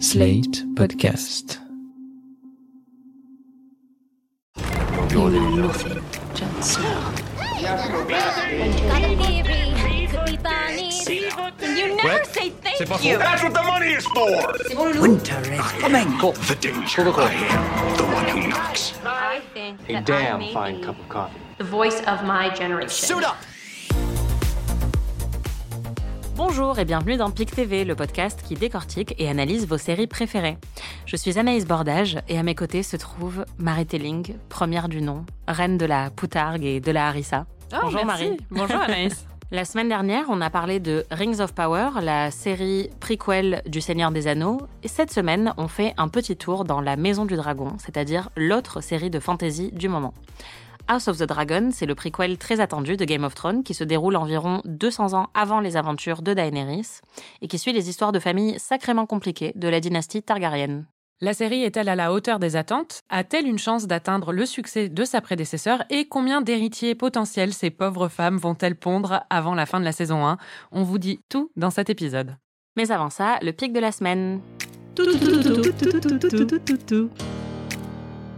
Slate Podcast. You know nothing, Jon Snow. Got a theory. Could be bunnies. You never say thank you. That's what the money is for! Winter is coming. The danger. I am the one who knocks. I think A that damn I may fine be cup of coffee. the voice of my generation. Bonjour et bienvenue dans PIC TV, le podcast qui décortique et analyse vos séries préférées. Je suis Anaïs Bordage et à mes côtés se trouve Marie Telling, première du nom, reine de la poutargue et de la harissa. Bonjour Marie. Bonjour Anaïs. La semaine dernière, on a parlé de Rings of Power, la série prequel du Seigneur des Anneaux. Et cette semaine, on fait un petit tour dans La Maison du Dragon, c'est-à-dire l'autre série de fantasy du moment. House of the Dragon, c'est le prequel très attendu de Game of Thrones qui se déroule environ 200 ans avant les aventures de Daenerys et qui suit les histoires de famille sacrément compliquées de la dynastie Targaryen. La série est-elle à la hauteur des attentes A-t-elle une chance d'atteindre le succès de sa prédécesseur Et combien d'héritiers potentiels ces pauvres femmes vont-elles pondre avant la fin de la saison 1 On vous dit tout dans cet épisode. Mais avant ça, le pic de la semaine.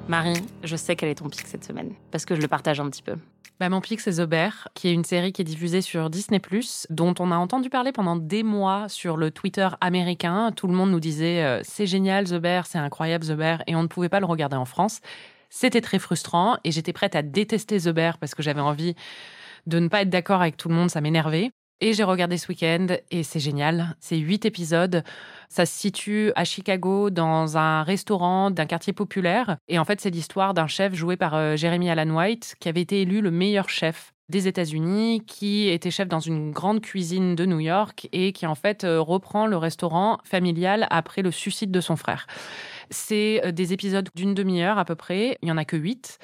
Marie, je sais quel est ton pic cette semaine, parce que je le partage un petit peu. Bah, mon pic, c'est The qui est une série qui est diffusée sur Disney+, dont on a entendu parler pendant des mois sur le Twitter américain. Tout le monde nous disait euh, c'est génial The c'est incroyable The Bear », et on ne pouvait pas le regarder en France. C'était très frustrant, et j'étais prête à détester The parce que j'avais envie de ne pas être d'accord avec tout le monde, ça m'énervait. Et j'ai regardé ce week-end et c'est génial. C'est huit épisodes. Ça se situe à Chicago dans un restaurant d'un quartier populaire. Et en fait, c'est l'histoire d'un chef joué par euh, Jeremy Allen White qui avait été élu le meilleur chef des États-Unis, qui était chef dans une grande cuisine de New York et qui en fait euh, reprend le restaurant familial après le suicide de son frère. C'est euh, des épisodes d'une demi-heure à peu près. Il y en a que huit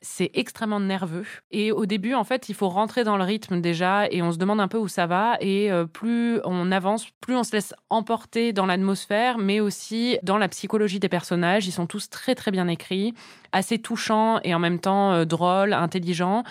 c'est extrêmement nerveux. Et au début, en fait, il faut rentrer dans le rythme déjà et on se demande un peu où ça va. Et euh, plus on avance, plus on se laisse emporter dans l'atmosphère, mais aussi dans la psychologie des personnages. Ils sont tous très, très bien écrits, assez touchants et en même temps euh, drôles, intelligents.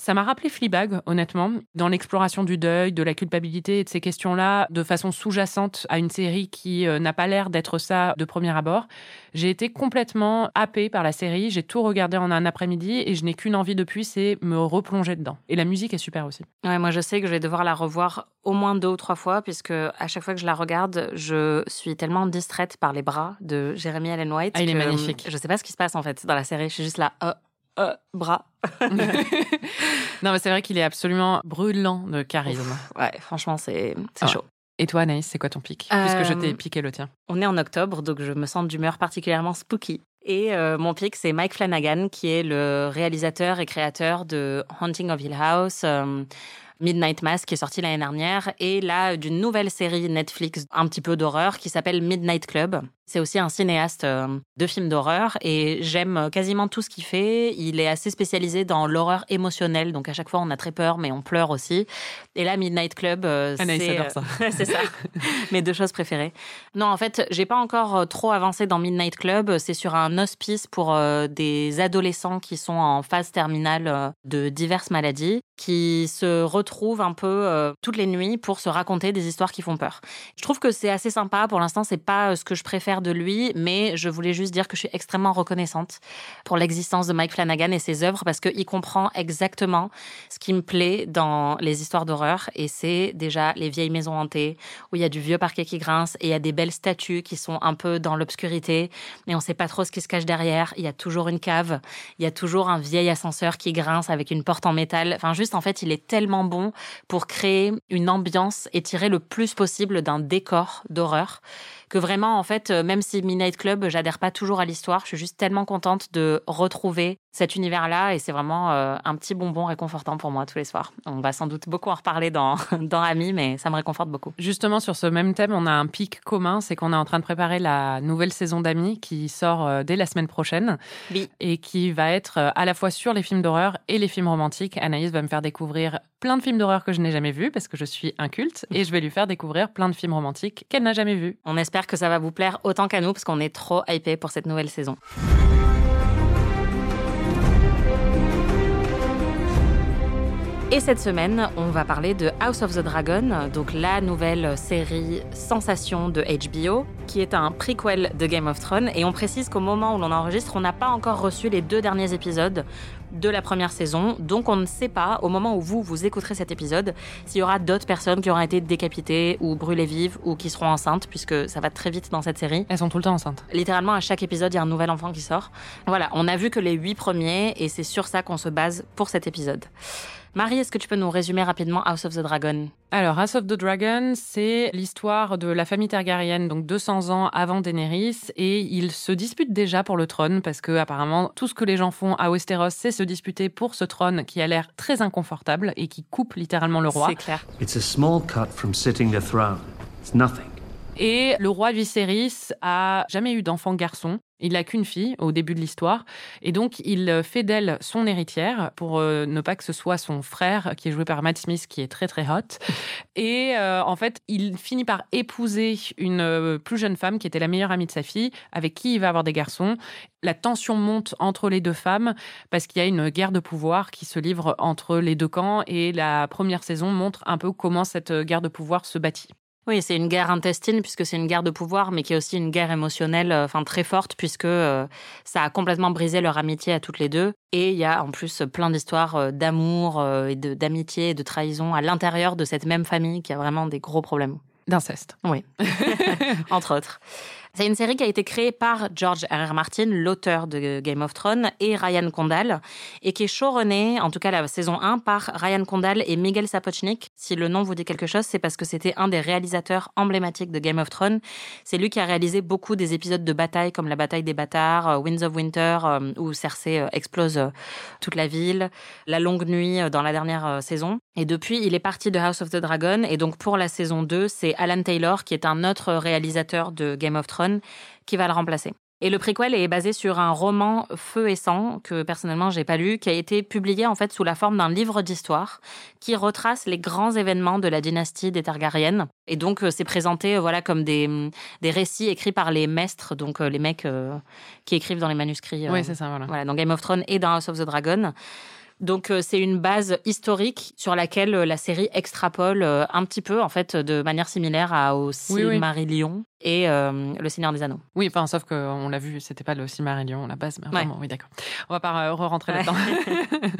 Ça m'a rappelé Fleabag, honnêtement, dans l'exploration du deuil, de la culpabilité et de ces questions-là, de façon sous-jacente à une série qui euh, n'a pas l'air d'être ça de premier abord. J'ai été complètement happée par la série, j'ai tout regardé en un après-midi et je n'ai qu'une envie depuis, c'est me replonger dedans. Et la musique est super aussi. Ouais, moi je sais que je vais devoir la revoir au moins deux ou trois fois, puisque à chaque fois que je la regarde, je suis tellement distraite par les bras de Jeremy Allen White. Ah, il est que, magnifique. Je sais pas ce qui se passe en fait dans la série, je suis juste là, euh, euh, bras. non, mais c'est vrai qu'il est absolument brûlant de charisme. Ouais, franchement, c'est Ah. chaud. Et toi, Anaïs, c'est quoi ton pic? Puisque je Euh, t'ai piqué le tien. On est en octobre, donc je me sens d'humeur particulièrement spooky. Et euh, mon pic, c'est Mike Flanagan, qui est le réalisateur et créateur de Haunting of Hill House, euh, Midnight Mass, qui est sorti l'année dernière, et là, d'une nouvelle série Netflix, un petit peu d'horreur, qui s'appelle Midnight Club. C'est aussi un cinéaste euh, de films d'horreur, et j'aime quasiment tout ce qu'il fait. Il est assez spécialisé dans l'horreur émotionnelle, donc à chaque fois, on a très peur, mais on pleure aussi. Et là, Midnight Club, euh, Anaïs c'est... ça. c'est ça. Mes deux choses préférées. Non, en fait, j'ai pas encore euh, trop avancé dans Midnight Club. C'est sur un hospice pour euh, des adolescents qui sont en phase terminale euh, de diverses maladies, qui se retrouvent un peu euh, toutes les nuits pour se raconter des histoires qui font peur. Je trouve que c'est assez sympa. Pour l'instant, c'est pas euh, ce que je préfère de lui, mais je voulais juste dire que je suis extrêmement reconnaissante pour l'existence de Mike Flanagan et ses œuvres parce qu'il comprend exactement ce qui me plaît dans les histoires d'horreur et c'est déjà les vieilles maisons hantées où il y a du vieux parquet qui grince et il y a des belles statues qui sont un peu dans l'obscurité mais on sait pas trop ce qui se cache derrière. Il y a toujours une cave, il y a toujours un vieil ascenseur qui grince avec une porte en métal. Enfin juste en fait, il est tellement bon pour créer une ambiance et tirer le plus possible d'un décor d'horreur que vraiment, en fait, euh, même si Midnight Club, j'adhère pas toujours à l'histoire, je suis juste tellement contente de retrouver cet univers-là et c'est vraiment euh, un petit bonbon réconfortant pour moi tous les soirs. On va sans doute beaucoup en reparler dans, dans Ami, mais ça me réconforte beaucoup. Justement, sur ce même thème, on a un pic commun, c'est qu'on est en train de préparer la nouvelle saison d'Amis qui sort euh, dès la semaine prochaine Oui. et qui va être euh, à la fois sur les films d'horreur et les films romantiques. Anaïs va me faire découvrir plein de films d'horreur que je n'ai jamais vus parce que je suis un culte et je vais lui faire découvrir plein de films romantiques qu'elle n'a jamais vus. On espère que ça va vous plaire autant qu'à nous parce qu'on est trop hypés pour cette nouvelle saison. Et cette semaine, on va parler de House of the Dragon, donc la nouvelle série sensation de HBO, qui est un prequel de Game of Thrones. Et on précise qu'au moment où l'on enregistre, on n'a pas encore reçu les deux derniers épisodes de la première saison. Donc on ne sait pas, au moment où vous, vous écouterez cet épisode, s'il y aura d'autres personnes qui auront été décapitées ou brûlées vives ou qui seront enceintes, puisque ça va très vite dans cette série. Elles sont tout le temps enceintes. Littéralement, à chaque épisode, il y a un nouvel enfant qui sort. Voilà, on a vu que les huit premiers et c'est sur ça qu'on se base pour cet épisode. Marie, est-ce que tu peux nous résumer rapidement House of the Dragon? Alors, House of the Dragon, c'est l'histoire de la famille Targaryen, donc 200 ans avant Daenerys, et ils se disputent déjà pour le trône, parce que apparemment, tout ce que les gens font à Westeros, c'est se disputer pour ce trône qui a l'air très inconfortable et qui coupe littéralement le roi. C'est clair. It's a small cut from sitting the throne. It's nothing. Et le roi Viserys a jamais eu d'enfant garçon. Il n'a qu'une fille au début de l'histoire. Et donc, il fait d'elle son héritière pour euh, ne pas que ce soit son frère, qui est joué par Matt Smith, qui est très très hot. Et euh, en fait, il finit par épouser une euh, plus jeune femme qui était la meilleure amie de sa fille, avec qui il va avoir des garçons. La tension monte entre les deux femmes parce qu'il y a une guerre de pouvoir qui se livre entre les deux camps. Et la première saison montre un peu comment cette guerre de pouvoir se bâtit. Oui, c'est une guerre intestine puisque c'est une guerre de pouvoir, mais qui est aussi une guerre émotionnelle, euh, enfin très forte puisque euh, ça a complètement brisé leur amitié à toutes les deux. Et il y a en plus plein d'histoires euh, d'amour et d'amitié et de trahison à l'intérieur de cette même famille qui a vraiment des gros problèmes. D'inceste. Oui, entre autres. C'est une série qui a été créée par George R. R. Martin, l'auteur de Game of Thrones, et Ryan Condal, et qui est showrunnée, en tout cas la saison 1, par Ryan Condal et Miguel Sapochnik. Si le nom vous dit quelque chose, c'est parce que c'était un des réalisateurs emblématiques de Game of Thrones. C'est lui qui a réalisé beaucoup des épisodes de bataille, comme la bataille des bâtards, euh, Winds of Winter, euh, où Cersei euh, explose toute la ville, La longue nuit dans la dernière saison. Et depuis, il est parti de House of the Dragon, et donc pour la saison 2, c'est Alan Taylor, qui est un autre réalisateur de Game of Thrones, qui va le remplacer. Et le prequel est basé sur un roman Feu et sang que personnellement j'ai pas lu, qui a été publié en fait sous la forme d'un livre d'histoire qui retrace les grands événements de la dynastie des Targaryennes. Et donc euh, c'est présenté euh, voilà comme des, hum, des récits écrits par les maîtres, donc euh, les mecs euh, qui écrivent dans les manuscrits. euh, Oui, c'est ça, voilà. voilà, dans Game of Thrones et dans House of the Dragon. Donc c'est une base historique sur laquelle la série extrapole un petit peu en fait de manière similaire à au Oui, oui. Silmarillion et euh, le Seigneur des Anneaux. Oui, enfin, sauf qu'on l'a vu, c'était pas le Silmarillion, la base, mais Ouais. vraiment, oui, d'accord. On va pas euh, re-rentrer Ouais. là-dedans.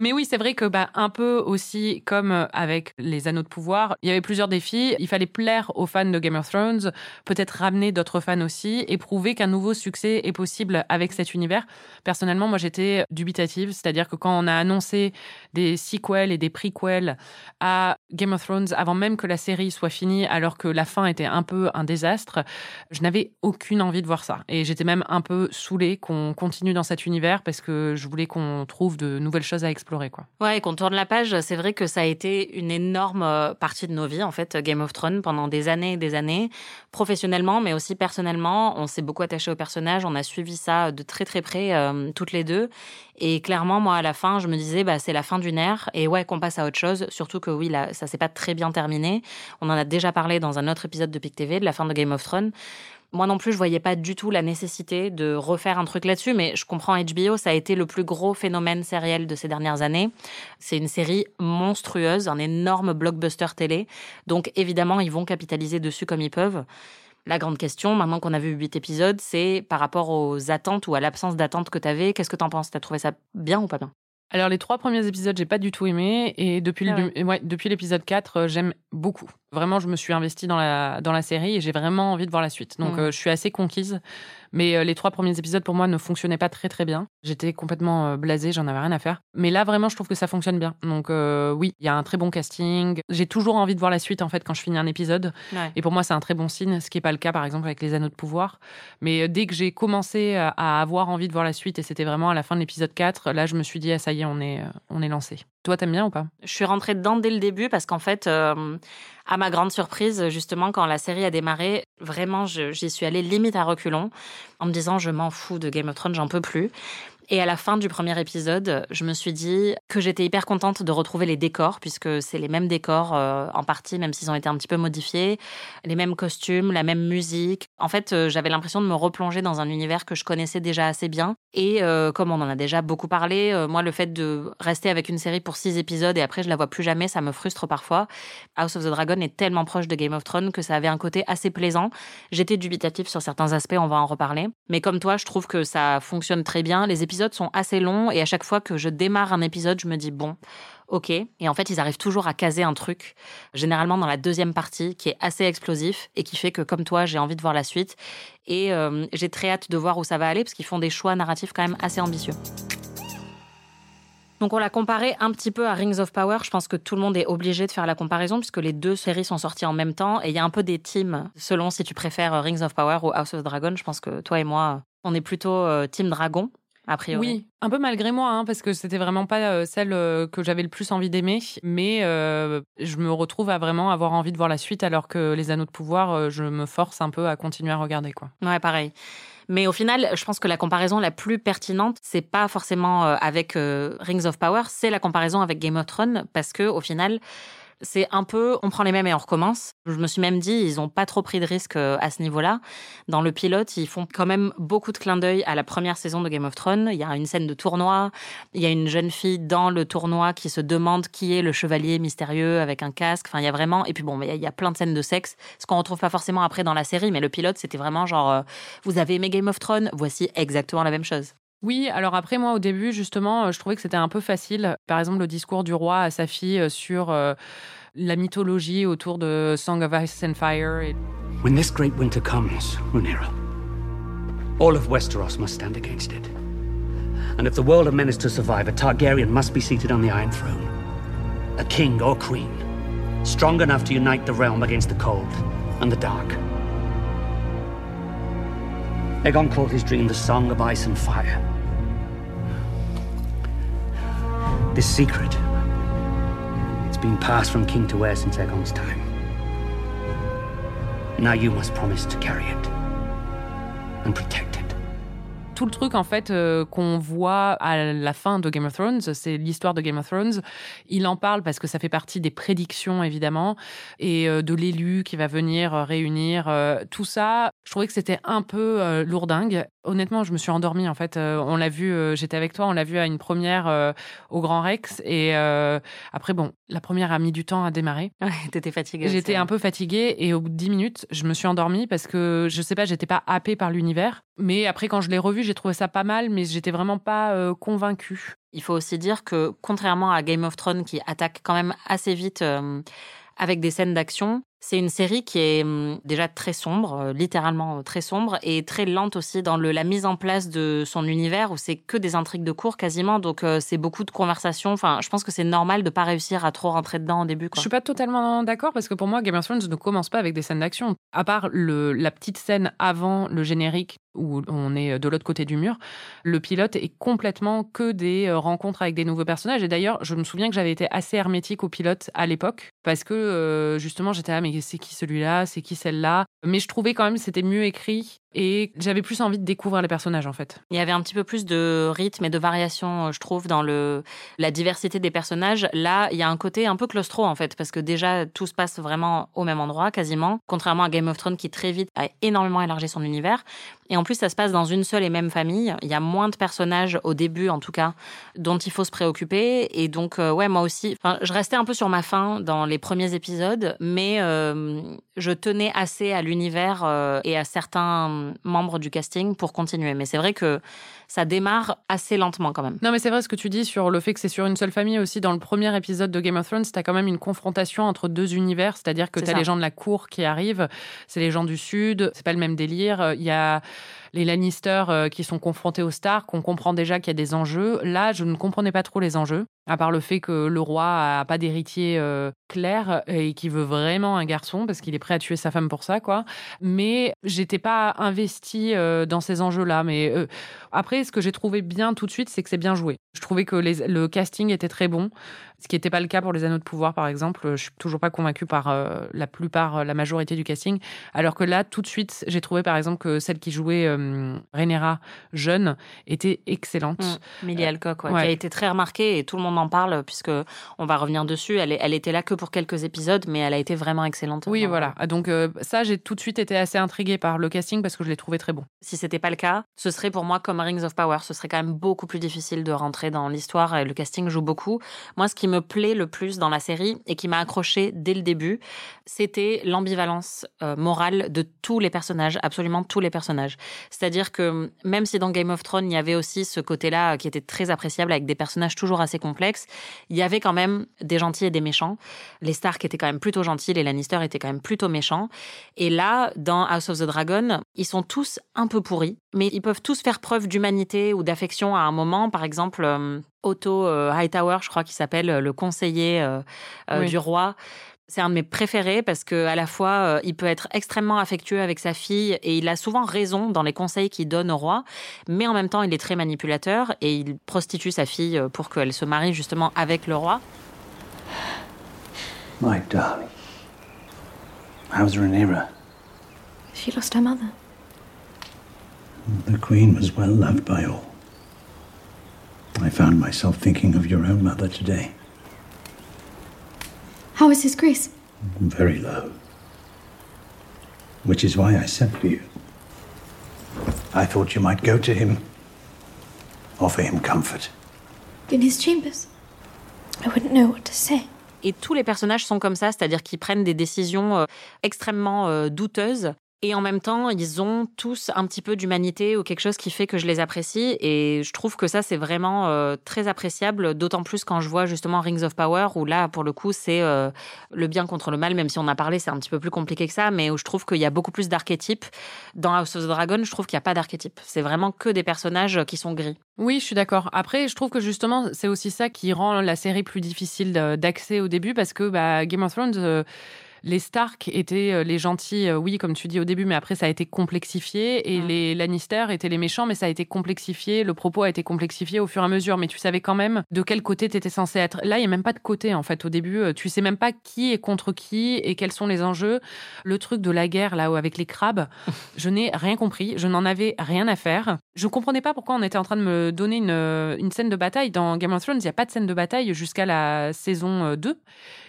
mais oui, c'est vrai que, bah, un peu aussi comme euh, avec les Anneaux de pouvoir, il y avait plusieurs défis. Il fallait plaire aux fans de Game of Thrones, peut-être ramener d'autres fans aussi, et prouver qu'un nouveau succès est possible avec cet univers. Personnellement, moi, j'étais dubitative, c'est-à-dire que quand on a annoncé des sequels et des prequels à Game of Thrones avant même que la série soit finie, alors que la fin était un peu un désastre, je n'avais aucune envie de voir ça. Et j'étais même un peu saoulée qu'on continue dans cet univers parce que je voulais qu'on trouve de nouvelles choses à explorer, quoi. Ouais, et qu'on tourne la page, c'est vrai que ça a été une énorme euh, partie de nos vies, en fait, Game of Thrones, pendant des années et des années, professionnellement, mais aussi personnellement. On s'est beaucoup attaché au personnage, on a suivi ça de très très près, euh, toutes les deux. Et clairement, moi, à la fin, je me disais, bah, c'est la fin d'une ère, et ouais, qu'on passe à autre chose, surtout que oui, là, ça s'est pas très bien terminé. On en a déjà parlé dans un autre épisode de PIC TV, de la fin de Game of Thrones. Moi non plus, je voyais pas du tout la nécessité de refaire un truc là-dessus, mais je comprends HBO, ça a été le plus gros phénomène sériel de ces dernières années. C'est une série monstrueuse, un énorme blockbuster télé. Donc évidemment, ils vont capitaliser dessus comme ils peuvent. La grande question, maintenant qu'on a vu huit épisodes, c'est par rapport aux attentes ou à l'absence d'attente que tu avais, qu'est-ce que t'en penses? T'as trouvé ça bien ou pas bien? Alors, les trois premiers épisodes, j'ai pas du tout aimé. Et depuis, Ah le- ouais, depuis l'épisode 4, euh, j'aime beaucoup. Vraiment, je me suis investie dans la, dans la série et j'ai vraiment envie de voir la suite. Donc, Mm. euh, je suis assez conquise. Mais euh, les trois premiers épisodes, pour moi, ne fonctionnaient pas très, très bien. J'étais complètement euh, blasée, j'en avais rien à faire. Mais là, vraiment, je trouve que ça fonctionne bien. Donc, oui, il y a un très bon casting. J'ai toujours envie de voir la suite, en fait, quand je finis un épisode. Ouais. Et pour moi, c'est un très bon signe, ce qui n'est pas le cas, par exemple, avec les anneaux de pouvoir. Mais dès que j'ai commencé à, avoir envie de voir la suite, et c'était vraiment à la fin de l'épisode 4, là, je me suis dit, ah, ça y est, on est, on est lancé. Toi, t'aimes bien ou pas? Je suis rentrée dedans dès le début parce qu'en fait, euh, à ma grande surprise, justement, quand la série a démarré, vraiment, j'y suis allée limite à reculons, en me disant, je m'en fous de Game of Thrones, j'en peux plus. Et à la fin du premier épisode, je me suis dit que j'étais hyper contente de retrouver les décors, puisque c'est les mêmes décors euh, en partie, même s'ils ont été un petit peu modifiés, les mêmes costumes, la même musique. En fait, euh, j'avais l'impression de me replonger dans un univers que je connaissais déjà assez bien. Et euh, comme on en a déjà beaucoup parlé, moi, le fait de rester avec une série pour six épisodes et après je la vois plus jamais, ça me frustre parfois. House of the Dragon est tellement proche de Game of Thrones que ça avait un côté assez plaisant. J'étais dubitatif sur certains aspects, on va en reparler. Mais comme toi, je trouve que ça fonctionne très bien. Les épisodes sont assez longs et à chaque fois que je démarre un épisode, je me dis bon, ok. Et en fait, ils arrivent toujours à caser un truc, généralement dans la deuxième partie, qui est assez explosif et qui fait que, comme toi, j'ai envie de voir la suite. Et euh, j'ai très hâte de voir où ça va aller parce qu'ils font des choix narratifs quand même assez ambitieux. Donc on l'a comparé un petit peu à Rings of Power. Je pense que tout le monde est obligé de faire la comparaison puisque les deux séries sont sorties en même temps et il y a un peu des teams selon si tu préfères Rings of Power ou House of Dragon. Je pense que toi et moi, on est plutôt euh, team dragon. A priori. Oui, un peu malgré moi, hein, parce que c'était vraiment pas euh, celle euh, que j'avais le plus envie d'aimer, mais je me retrouve à vraiment avoir envie de voir la suite, alors que les Anneaux de pouvoir, je me force un peu à continuer à regarder, quoi. Ouais, pareil. Mais au final, je pense que la comparaison la plus pertinente, c'est pas forcément euh, avec euh, Rings of Power, c'est la comparaison avec Game of Thrones, parce que au final, c'est un peu, on prend les mêmes et on recommence. Je me suis même dit, ils n'ont pas trop pris de risques euh, à ce niveau-là. Dans le pilote, ils font quand même beaucoup de clins d'œil à la première saison de Game of Thrones. Il y a une scène de tournoi. Il y a une jeune fille dans le tournoi qui se demande qui est le chevalier mystérieux avec un casque. Enfin, il y a vraiment, et puis bon, il y a plein de scènes de sexe, ce qu'on retrouve pas forcément après dans la série, mais le pilote, c'était vraiment genre, euh, vous avez aimé Game of Thrones? Voici exactement la même chose. Oui, alors après moi au début justement, euh, je trouvais que c'était un peu facile. Par exemple, le discours du roi à sa fille euh, sur euh, la mythologie autour de Song of Ice and Fire. Et... When this great winter comes, Rhaenyra, all of Westeros must stand against it. And if the world of men is to survive, a Targaryen must be seated on the Iron Throne. A king or queen, strong enough to unite the realm against the cold and the dark. Aegon called his dream the Song of Ice and Fire. This secret, it's been passed from king to heir since Aegon's time. Now you must promise to carry it and protect it. Tout le truc en fait euh, qu'on voit à la fin de Game of Thrones, c'est l'histoire de Game of Thrones. Il en parle parce que ça fait partie des prédictions évidemment et euh, de l'élu qui va venir euh, réunir tout ça. Je trouvais que c'était un peu lourdingue. Honnêtement, je me suis endormie en fait. on l'a vu, j'étais avec toi, on l'a vu à une première au Grand Rex et après bon, la première a mis du temps à démarrer. Ouais, t'étais fatiguée. J'étais un peu fatiguée et au bout de 10 minutes, je me suis endormie parce que je sais pas, j'étais pas happée par l'univers. Mais après, quand je l'ai revu, j'ai trouvé ça pas mal, mais j'étais vraiment pas euh, convaincue. Il faut aussi dire que, contrairement à Game of Thrones, qui attaque quand même assez vite euh, avec des scènes d'action, c'est une série qui est hum, déjà très sombre, euh, littéralement très sombre, et très lente aussi dans la mise en place de son univers, où c'est que des intrigues de cours quasiment, donc c'est beaucoup de conversations. Enfin, je pense que c'est normal de pas réussir à trop rentrer dedans au début. Quoi. Je suis pas totalement d'accord, parce que pour moi, Game of Thrones ne commence pas avec des scènes d'action. À part la petite scène avant le générique où on est de l'autre côté du mur, le pilote est complètement que des euh, rencontres avec des nouveaux personnages. Et d'ailleurs, je me souviens que j'avais été assez hermétique au pilote à l'époque, parce que euh, justement, j'étais là, mais c'est qui celui-là, c'est qui celle-là. Mais je trouvais quand même que c'était mieux écrit et j'avais plus envie de découvrir les personnages en fait. Il y avait un petit peu plus de rythme et de variation, je trouve, dans le la diversité des personnages. Là, il y a un côté un peu claustro en fait, parce que déjà tout se passe vraiment au même endroit quasiment, contrairement à Game of Thrones qui très vite a énormément élargi son univers. Et en plus, ça se passe dans une seule et même famille. Il y a moins de personnages au début, en tout cas, dont il faut se préoccuper. Et donc, euh, ouais, moi aussi, je restais un peu sur ma faim dans les premiers épisodes, mais euh, je tenais assez à l'univers euh, et à certains membres du casting pour continuer. Mais c'est vrai que ça démarre assez lentement quand même. Non, mais c'est vrai ce que tu dis sur le fait que c'est sur une seule famille aussi. Dans le premier épisode de Game of Thrones, tu as quand même une confrontation entre deux univers, c'est-à-dire que tu as les gens de la cour qui arrivent, c'est les gens du sud, c'est pas le même délire. Il y a les Lannister euh, qui sont confrontés aux Stark, on comprend déjà qu'il y a des enjeux. Là, je ne comprenais pas trop les enjeux. À part le fait que le roi a pas d'héritier euh, clair et qui veut vraiment un garçon parce qu'il est prêt à tuer sa femme pour ça, quoi. Mais j'étais pas investie euh, dans ces enjeux-là. Mais euh, après, ce que j'ai trouvé bien tout de suite, c'est que c'est bien joué. Je trouvais que les- le casting était très bon, ce qui n'était pas le cas pour les Anneaux de pouvoir, par exemple. Je suis toujours pas convaincue par la plupart, la majorité du casting. Alors que là, tout de suite, j'ai trouvé, par exemple, que celle qui jouait Rhaenyra jeune était excellente. Mm. Millie Alcock, ouais, ouais. qui a été très remarquée et tout le monde en parle puisque on va revenir dessus. Elle, était là que pour quelques épisodes, mais elle a été vraiment excellente. Oui, dans- voilà. Ah, Donc euh, ça, j'ai tout de suite été assez intriguée par le casting parce que je l'ai trouvé très bon. Si c'était pas le cas, ce serait pour moi comme Rings of Power. Ce serait quand même beaucoup plus difficile de rentrer dans l'histoire et le casting joue beaucoup. Moi, ce qui me plaît le plus dans la série et qui m'a accroché dès le début, c'était l'ambivalence euh, morale de tous les personnages, absolument tous les personnages. C'est-à-dire que même si dans Game of Thrones, il y avait aussi ce côté-là qui était très appréciable avec des personnages toujours assez complexes, il y avait quand même des gentils et des méchants. Les Stark étaient quand même plutôt gentils, les Lannister étaient quand même plutôt méchants. Et là, dans House of the Dragon, ils sont tous un peu pourris, mais ils peuvent tous faire preuve d'humanité ou d'affection à un moment. Par exemple, euh, Otto euh, Hightower, je crois qu'il s'appelle euh, le conseiller Oui. du roi. C'est un de mes préférés parce que à la fois euh, il peut être extrêmement affectueux avec sa fille et il a souvent raison dans les conseils qu'il donne au roi, mais en même temps il est très manipulateur et il prostitue sa fille euh, pour qu'elle se marie justement avec le roi. My darling. How's Rhaenyra? She lost her mother? The Queen was well loved by all. I found myself thinking of your own mother today. How is His Grace? Very low. Which is why I sent for you. I thought you might go to him, offer him comfort. In his chambers? I wouldn't know what to say. Et tous les personnages sont comme ça, c'est-à-dire qu'ils prennent des décisions euh, extrêmement euh, douteuses. Et en même temps, ils ont tous un petit peu d'humanité ou quelque chose qui fait que je les apprécie. Et je trouve que ça, c'est vraiment euh, très appréciable, d'autant plus quand je vois justement Rings of Power, où là, pour le coup, c'est euh, le bien contre le mal, même si on a parlé, c'est un petit peu plus compliqué que ça, mais où je trouve qu'il y a beaucoup plus d'archétypes. Dans House of the Dragon, je trouve qu'il n'y a pas d'archétype. C'est vraiment que des personnages qui sont gris. Oui, je suis d'accord. Après, je trouve que justement, c'est aussi ça qui rend la série plus difficile d'accès au début parce que bah, Game of Thrones, euh, les Stark étaient euh, les gentils, euh, oui, comme tu dis au début, mais après ça a été complexifié et les Lannister étaient les méchants, mais ça a été complexifié. Le propos a été complexifié au fur et à mesure, mais tu savais quand même de quel côté tu étais censé être. Là, il n'y a même pas de côté en fait au début. Euh, Tu sais même pas qui est contre qui et quels sont les enjeux. Le truc de la guerre là avec les crabes, je n'ai rien compris. Je n'en avais rien à faire. Je comprenais pas pourquoi on était en train de me donner une, une scène de bataille. Dans Game of Thrones, il n'y a pas de scène de bataille jusqu'à la saison euh, 2.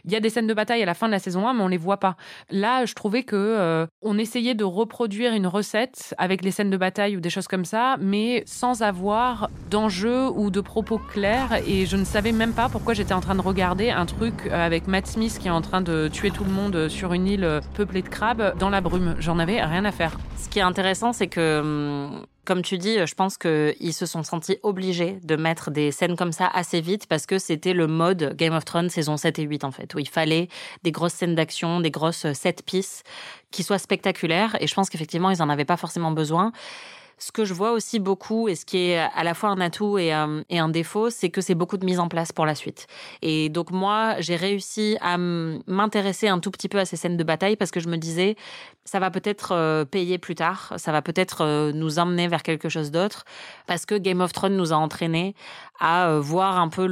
Il y a des scènes de bataille à la fin de la saison 1, mais on les voit pas. Là, je trouvais que euh, on essayait de reproduire une recette avec les scènes de bataille ou des choses comme ça, mais sans avoir d'enjeu ou de propos clairs. Et je ne savais même pas pourquoi j'étais en train de regarder un truc euh, avec Matt Smith qui est en train de tuer tout le monde sur une île euh, peuplée de crabes dans la brume. J'en avais rien à faire. Ce qui est intéressant, c'est que, hum, comme tu dis, je pense qu'ils se sont sentis obligés de mettre des scènes comme ça assez vite parce que c'était le mode Game of Thrones saison 7 et 8, en fait, où il fallait des grosses scènes d'action, des grosses set pieces qui soient spectaculaires. Et je pense qu'effectivement, ils n'en avaient pas forcément besoin. Ce que je vois aussi beaucoup, et ce qui est à la fois un atout et un, défaut, c'est que c'est beaucoup de mise en place pour la suite. Et donc moi, j'ai réussi à m'intéresser un tout petit peu à ces scènes de bataille parce que je me disais, ça va peut-être euh, payer plus tard, ça va peut-être euh, nous emmener vers quelque chose d'autre, parce que Game of Thrones nous a entraînés à euh, voir un peu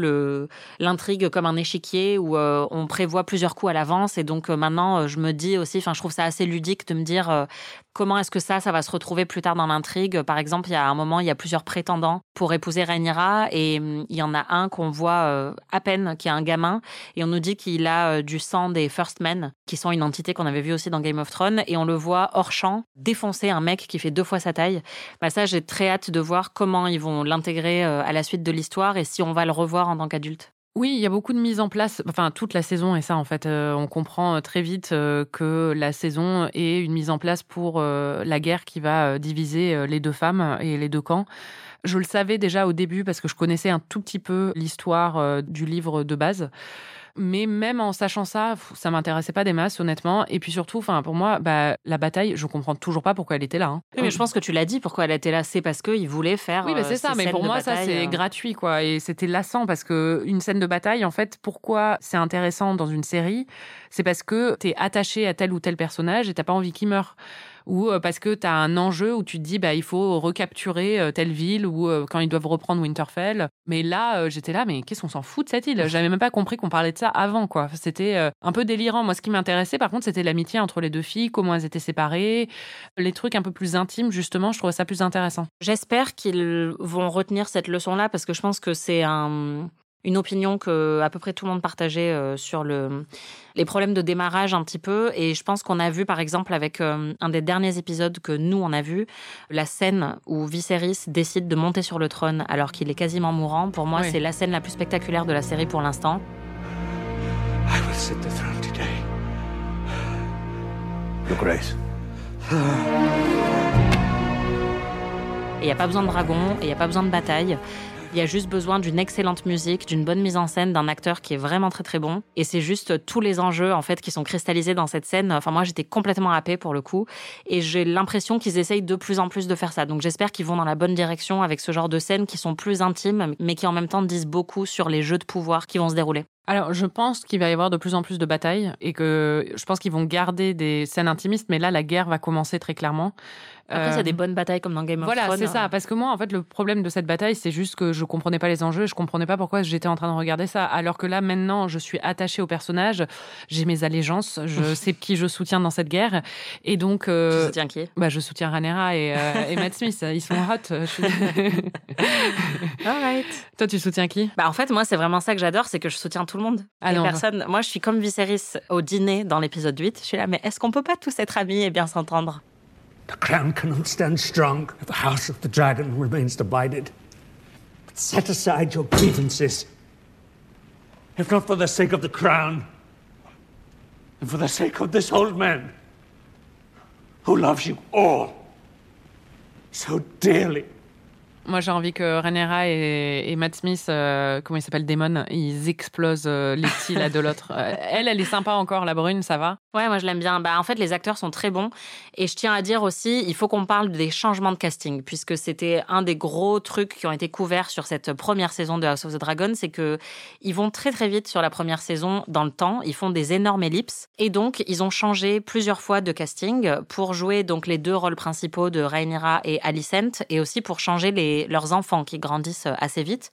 l'intrigue comme un échiquier où euh, on prévoit plusieurs coups à l'avance et donc euh, maintenant je me dis aussi, enfin je trouve ça assez ludique de me dire comment est-ce que ça, ça va se retrouver plus tard dans l'intrigue? Par exemple, il y a un moment, il y a plusieurs prétendants pour épouser Rhaenyra et hum, il y en a un qu'on voit à peine, qui est un gamin, et on nous dit qu'il a du sang des First Men, qui sont une entité qu'on avait vue aussi dans Game of Thrones, et on le voit hors champ défoncer un mec qui fait deux fois sa taille. Bah ça, j'ai très hâte de voir comment ils vont l'intégrer à la suite de l'histoire et si on va le revoir en tant qu'adulte? Oui, il y a beaucoup de mise en place. Enfin, toute la saison et ça, en fait, euh, on comprend euh, très vite euh, que la saison est une mise en place pour la guerre qui va diviser les deux femmes et les deux camps. Je le savais déjà au début parce que je connaissais un tout petit peu l'histoire euh, du livre de base. Mais même en sachant ça, ça m'intéressait pas des masses, honnêtement. Et puis surtout, enfin, pour moi, bah, la bataille, je comprends toujours pas pourquoi elle était là. Hein. mais je pense que tu l'as dit, pourquoi elle était là, c'est parce qu'ils voulaient faire. Oui, mais c'est euh, ça. ces Mais pour moi, ça, c'est euh. gratuit, quoi. Et c'était lassant parce que une scène de bataille, en fait, pourquoi c'est intéressant dans une série C'est parce que t'es attaché à tel ou tel personnage et t'as pas envie qu'il meure. Ou euh, parce que tu as un enjeu où tu te dis bah il faut recapturer euh, telle ville ou euh, quand ils doivent reprendre Winterfell. Mais là j'étais là mais qu'est-ce qu'on s'en fout de cette île? J'avais même pas compris qu'on parlait de ça avant quoi. C'était un peu délirant. Moi ce qui m'intéressait par contre c'était l'amitié entre les deux filles, comment elles étaient séparées, les trucs un peu plus intimes justement. Je trouvais ça plus intéressant. J'espère qu'ils vont retenir cette leçon-là parce que je pense que c'est un- une opinion que à peu près tout le monde partageait euh, sur le, les problèmes de démarrage un petit peu. Et je pense qu'on a vu, par exemple, avec euh, un des derniers épisodes que nous, on a vu, la scène où Viserys décide de monter sur le trône alors qu'il est quasiment mourant. Pour moi, Oui. c'est la scène la plus spectaculaire de la série pour l'instant. I will sit the throne today. Your Grace. Et il n'y a pas besoin de dragons, et il n'y a pas besoin de bataille. Il y a juste besoin d'une excellente musique, d'une bonne mise en scène, d'un acteur qui est vraiment très très bon. Et c'est juste tous les enjeux en fait qui sont cristallisés dans cette scène. Enfin moi j'étais complètement happée pour le coup. Et j'ai l'impression qu'ils essayent de plus en plus de faire ça. Donc j'espère qu'ils vont dans la bonne direction avec ce genre de scènes qui sont plus intimes, mais qui en même temps disent beaucoup sur les jeux de pouvoir qui vont se dérouler. Alors, je pense qu'il va y avoir de plus en plus de batailles et que je pense qu'ils vont garder des scènes intimistes, mais là, la guerre va commencer très clairement. Après, il y a Euh, des bonnes batailles comme dans Game of Voilà, Thrones. c'est ça. Parce que moi, en fait, le problème de cette bataille, c'est juste que je comprenais pas les enjeux, je comprenais pas pourquoi j'étais en train de regarder ça. Alors que là, maintenant, je suis attachée au personnage, j'ai mes allégeances, je sais qui je soutiens dans cette guerre. Et donc. euh, Tu soutiens qui? bah, je soutiens Ranera et, euh, et Matt Smith. Ils sont hot. je suis- Toi, tu soutiens qui? Bah en fait, moi, c'est vraiment ça que j'adore, c'est que je soutiens tout le monde. Ah Et non, personne. Moi, je suis comme Viserys au dîner dans l'épisode 8. Je suis là, mais est-ce qu'on peut pas tous être amis et bien s'entendre? The crown cannot stand strong if the house of the dragon remains divided. But set aside your grievances. If not for the sake of the crown, and for the sake of this old man, who loves you all so dearly. Moi, j'ai envie que Ranera et, et Matt Smith, euh, comment il s'appelle, Damon, ils explosent euh, les petits de l'autre. Euh, elle, elle est sympa encore, la brune, ça va. Ouais, moi je l'aime bien. Bah en fait, les acteurs sont très bons et je tiens à dire aussi, il faut qu'on parle des changements de casting puisque c'était un des gros trucs qui ont été couverts sur cette première saison de House of the Dragon, c'est que ils vont très très vite sur la première saison dans le temps, ils font des énormes ellipses et donc ils ont changé plusieurs fois de casting pour jouer donc les deux rôles principaux de Rhaenyra et Alicent et aussi pour changer les leurs enfants qui grandissent assez vite.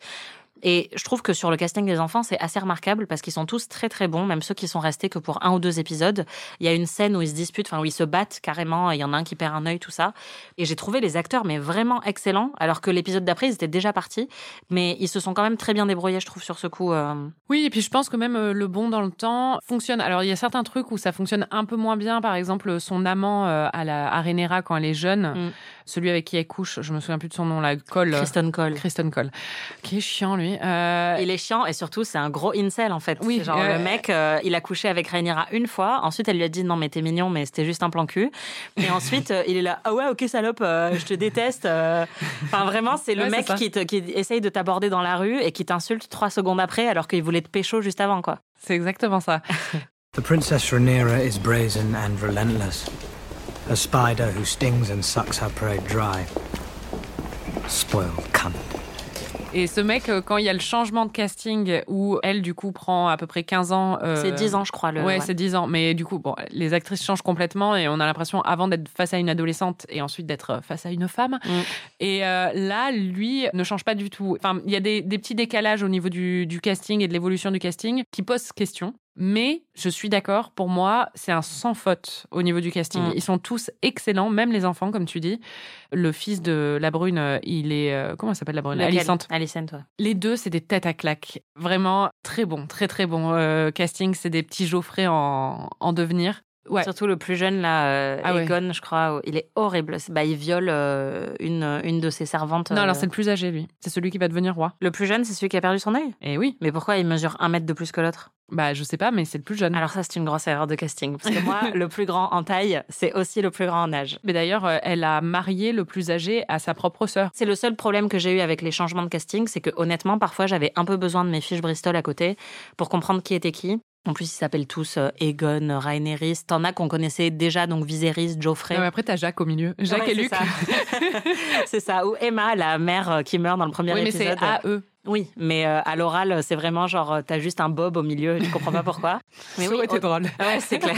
Et je trouve que sur le casting des enfants, c'est assez remarquable parce qu'ils sont tous très très bons, même ceux qui sont restés que pour un ou deux épisodes. Il y a une scène où ils se disputent, enfin où ils se battent carrément, il y en a un qui perd un œil, tout ça. Et j'ai trouvé les acteurs mais vraiment excellents, alors que l'épisode d'après, ils étaient déjà partis. Mais ils se sont quand même très bien débrouillés, je trouve, sur ce coup. euh. Oui, et puis je pense que même euh, le bon dans le temps fonctionne. Alors, il y a certains trucs où ça fonctionne un peu moins bien. Par exemple, son amant euh, à la à Rhaenyra quand elle est jeune, Mm. Celui avec qui elle couche, je me souviens plus de son nom, la Cole. Kristen Cole. Kristen Cole. Qui est chiant, lui. Euh, Il est chiant et surtout c'est un gros incel en fait. Oui, C'est genre euh, le mec, euh, il a couché avec Rhaenyra une fois. Ensuite elle lui a dit non mais t'es mignon mais c'était juste un plan cul. Et ensuite euh, il est là ah ouais ok salope euh, je te déteste. Enfin vraiment c'est le Ouais, mec ça. qui, te- qui essaye de t'aborder dans la rue et qui t'insulte trois secondes après alors qu'il voulait te pécho juste avant quoi. C'est exactement ça. The Princess Rhaenyra is brazen and relentless. A spider who stings and sucks her prey dry. Spoiled cunt. Et ce mec, euh, quand il y a le changement de casting où elle, du coup, prend à peu près 15 ans. euh, C'est 10 ans je crois le. Ouais, ouais. c'est 10 ans. Mais du coup, bon, les actrices changent complètement et on a l'impression, avant d'être face à une adolescente et ensuite d'être face à une femme. Mm. Et euh, là, lui ne change pas du tout. Enfin, il y a des, des petits décalages au niveau du, du casting et de l'évolution du casting qui posent question. Mais je suis d'accord, pour moi, c'est un sans faute au niveau du casting. Mm. Ils sont tous excellents, même les enfants, comme tu dis. Le fils de la brune, il est. euh, comment elle s'appelle la brune? Alicente. Alicent, ouais. Les deux, c'est des têtes à claque. Vraiment très bon, très très bon euh, casting. C'est des petits Geoffrey en, en devenir. Ouais. Surtout le plus jeune là, euh, Ah ouais. Aegon, je crois, il est horrible. Bah, il viole euh, une, une de ses servantes. Non, euh. alors c'est le plus âgé, lui. C'est celui qui va devenir roi. Le plus jeune, c'est celui qui a perdu son œil? Et oui. Mais pourquoi il mesure un mètre de plus que l'autre? Bah, je sais pas, mais c'est le plus jeune. Alors ça, c'est une grosse erreur de casting. Parce que moi, le plus grand en taille, c'est aussi le plus grand en âge. Mais d'ailleurs, euh, elle a marié le plus âgé à sa propre sœur. C'est le seul problème que j'ai eu avec les changements de casting, c'est que honnêtement, parfois, j'avais un peu besoin de mes fiches Bristol à côté pour comprendre qui était qui. En plus, ils s'appellent tous euh, Egon, Rhaenerys. T'en as qu'on connaissait déjà, donc Viserys, Geoffrey. Ouais, après, t'as Jacques au milieu. Jacques Ouais, et Luc. c'est ça. Ou Emma, la mère euh, qui meurt dans le premier Oui, mais c'est épisode. AE. Oui, mais euh, à l'oral, c'est vraiment genre, euh, t'as juste un bob au milieu, tu comprends pas pourquoi. Mais Ça aurait été drôle. Ouais, c'est clair.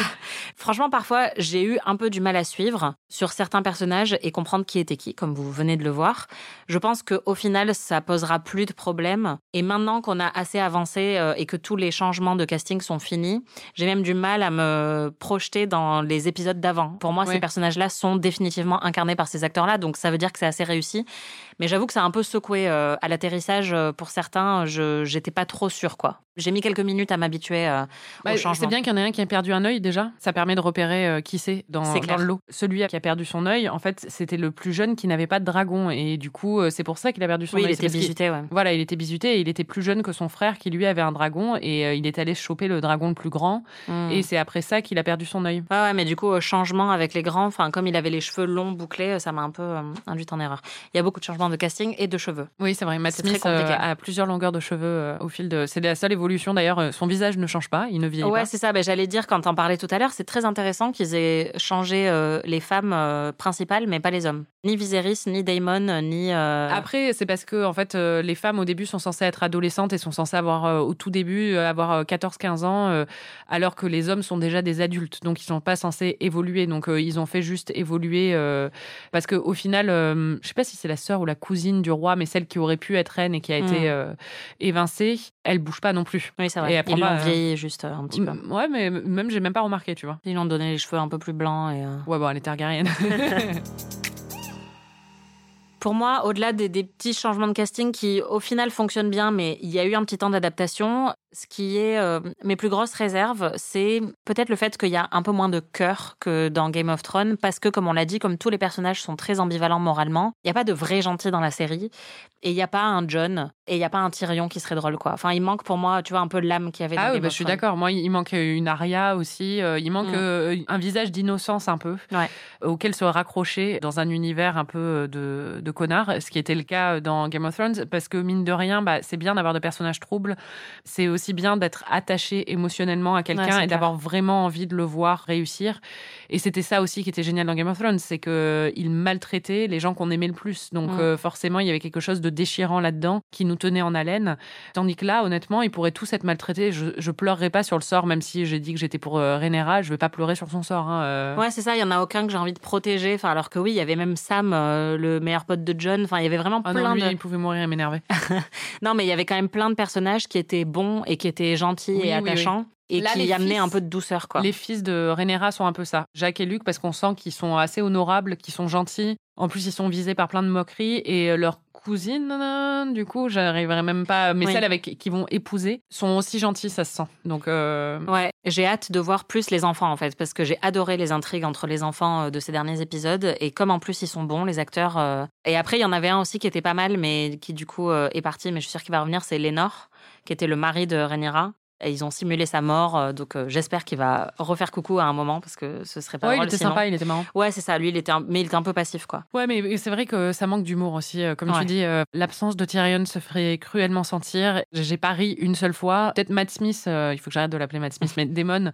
Franchement, parfois, j'ai eu un peu du mal à suivre sur certains personnages et comprendre qui était qui, comme vous venez de le voir. Je pense qu'au final, ça posera plus de problèmes. Et maintenant qu'on a assez avancé euh, et que tous les changements de casting sont finis, j'ai même du mal à me projeter dans les épisodes d'avant. Pour moi, ces personnages-là sont définitivement incarnés par ces acteurs-là, donc ça veut dire que c'est assez réussi. Mais j'avoue que ça a un peu secoué euh, à l'atterrissage pour certains. Je j'étais pas trop sûre, quoi. J'ai mis quelques minutes à m'habituer euh, Bah, au c'est changement. bien qu'il y en ait un qui a perdu un œil déjà. Ça permet de repérer euh, qui c'est dans, C'est dans le lot. Celui qui a perdu son œil, en fait, c'était le plus jeune qui n'avait pas de dragon. Et du coup, euh, c'est pour ça qu'il a perdu son Oui, il œil. était C'est parce qu'il- bisuté, ouais. Voilà, il était bisuté et il était plus jeune que son frère qui lui avait un dragon. Et euh, il est allé choper le dragon le plus grand. Mm. Et c'est après ça qu'il a perdu son œil. Ouais, ouais, mais du coup, changement avec les grands, enfin, comme il avait les cheveux longs, bouclés, ça m'a un peu induite en erreur. Il y a beaucoup de changements de casting et de cheveux. Oui, c'est vrai. Matt C'est très Smith compliqué. a plusieurs longueurs de cheveux au fil de. C'est la seule évolution d'ailleurs. euh, Son visage ne change pas, il ne vieillit Ouais, pas. c'est ça. Ben, J'allais dire, quand t'en parlais tout à l'heure, c'est très intéressant qu'ils aient changé euh, les femmes euh, principales, mais pas les hommes. Ni Viserys, ni Daemon, ni. euh, Après, c'est parce que en fait, les femmes au début sont censées être adolescentes et sont censées avoir au tout début avoir euh, 14-15 ans, alors que les hommes sont déjà des adultes, donc ils sont pas censés évoluer. Donc ils ont fait juste évoluer parce que au final, je sais pas si c'est la sœur ou la cousine du roi, mais celle qui aurait pu être reine et qui a Mm. été évincée, elle bouge pas non plus. Oui, c'est Et vrai. elle prend Ils l'ont euh, vieilli juste un petit peu. Ouais, mais même j'ai même pas remarqué, tu vois. Ils lui ont donné les cheveux un peu plus blancs et. euh, Ouais, bon, elle est targaryenne. Pour moi, au-delà des, des petits changements de casting qui, au final, fonctionnent bien, mais il y a eu un petit temps d'adaptation, ce qui est euh, mes plus grosses réserves, c'est peut-être le fait qu'il y a un peu moins de cœur que dans Game of Thrones, parce que, comme on l'a dit, comme tous les personnages sont très ambivalents moralement, il n'y a pas de vrai gentil dans la série, et il n'y a pas un John, et il n'y a pas un Tyrion qui serait drôle, quoi. Enfin, il manque pour moi, tu vois, un peu l'âme qu'il y avait dans Ah oui, Game bah, of je suis d'accord. Moi, il manque une aria aussi. euh, il manque Mm. euh, un visage d'innocence un peu, Ouais. auquel se raccrocher dans un univers un peu euh, de, de connard, ce qui était le cas dans Game of Thrones, parce que mine de rien, bah, c'est bien d'avoir des personnages troubles. C'est aussi bien d'être attaché émotionnellement à quelqu'un et d'avoir vraiment envie de le voir réussir. Et c'était ça aussi qui était génial dans Game of Thrones, c'est que il maltraitait les gens qu'on aimait le plus. Donc euh, forcément, il y avait quelque chose de déchirant là-dedans qui nous tenait en haleine. Tandis que là, honnêtement, ils pourraient tous être maltraités. Je, je pleurerais pas sur le sort, même si j'ai dit que j'étais pour euh, Rhaenyra, je vais pas pleurer sur son sort. Hein, euh. Ouais, c'est ça, il y en a aucun que j'ai envie de protéger. Enfin, alors que oui, il y avait même Sam, euh, le meilleur pote de John. Enfin, il y avait vraiment Ah plein non, lui, de. il pouvait mourir et m'énerver. Non, mais il y avait quand même plein de personnages qui étaient bons et qui étaient gentils Oui, et oui, attachants et Là, qui amenaient fils- un peu de douceur, quoi. Les fils de Rhaenyra sont un peu ça. Jacques et Luc, parce qu'on sent qu'ils sont assez honorables, qu'ils sont gentils. En plus, ils sont visés par plein de moqueries. Et euh, leurs cousines, euh, du coup, j'arriverai même pas... Mais Oui. celles avec qui vont épouser sont aussi gentilles, ça se sent. Donc, euh, Ouais, j'ai hâte de voir plus les enfants en fait, parce que j'ai adoré les intrigues entre les enfants euh, de ces derniers épisodes, et comme en plus ils sont bons, les acteurs. euh, Et après, il y en avait un aussi qui était pas mal, mais qui du coup euh, est parti, mais je suis sûre qu'il va revenir, c'est Lénore, qui était le mari de Rhaenyra. Et ils ont simulé sa mort, euh, donc euh, j'espère qu'il va refaire coucou à un moment, parce que ce serait pas ouais, il était sinon. sympa, il était marrant. Ouais, c'est ça, lui, il était un... mais il était un peu passif, quoi. Ouais, mais c'est vrai que ça manque d'humour aussi. euh, Comme Ouais. tu dis, euh, l'absence de Tyrion se ferait cruellement sentir. J'ai pas ri une seule fois. Peut-être Matt Smith, euh, il faut que j'arrête de l'appeler Matt Smith, mais Damon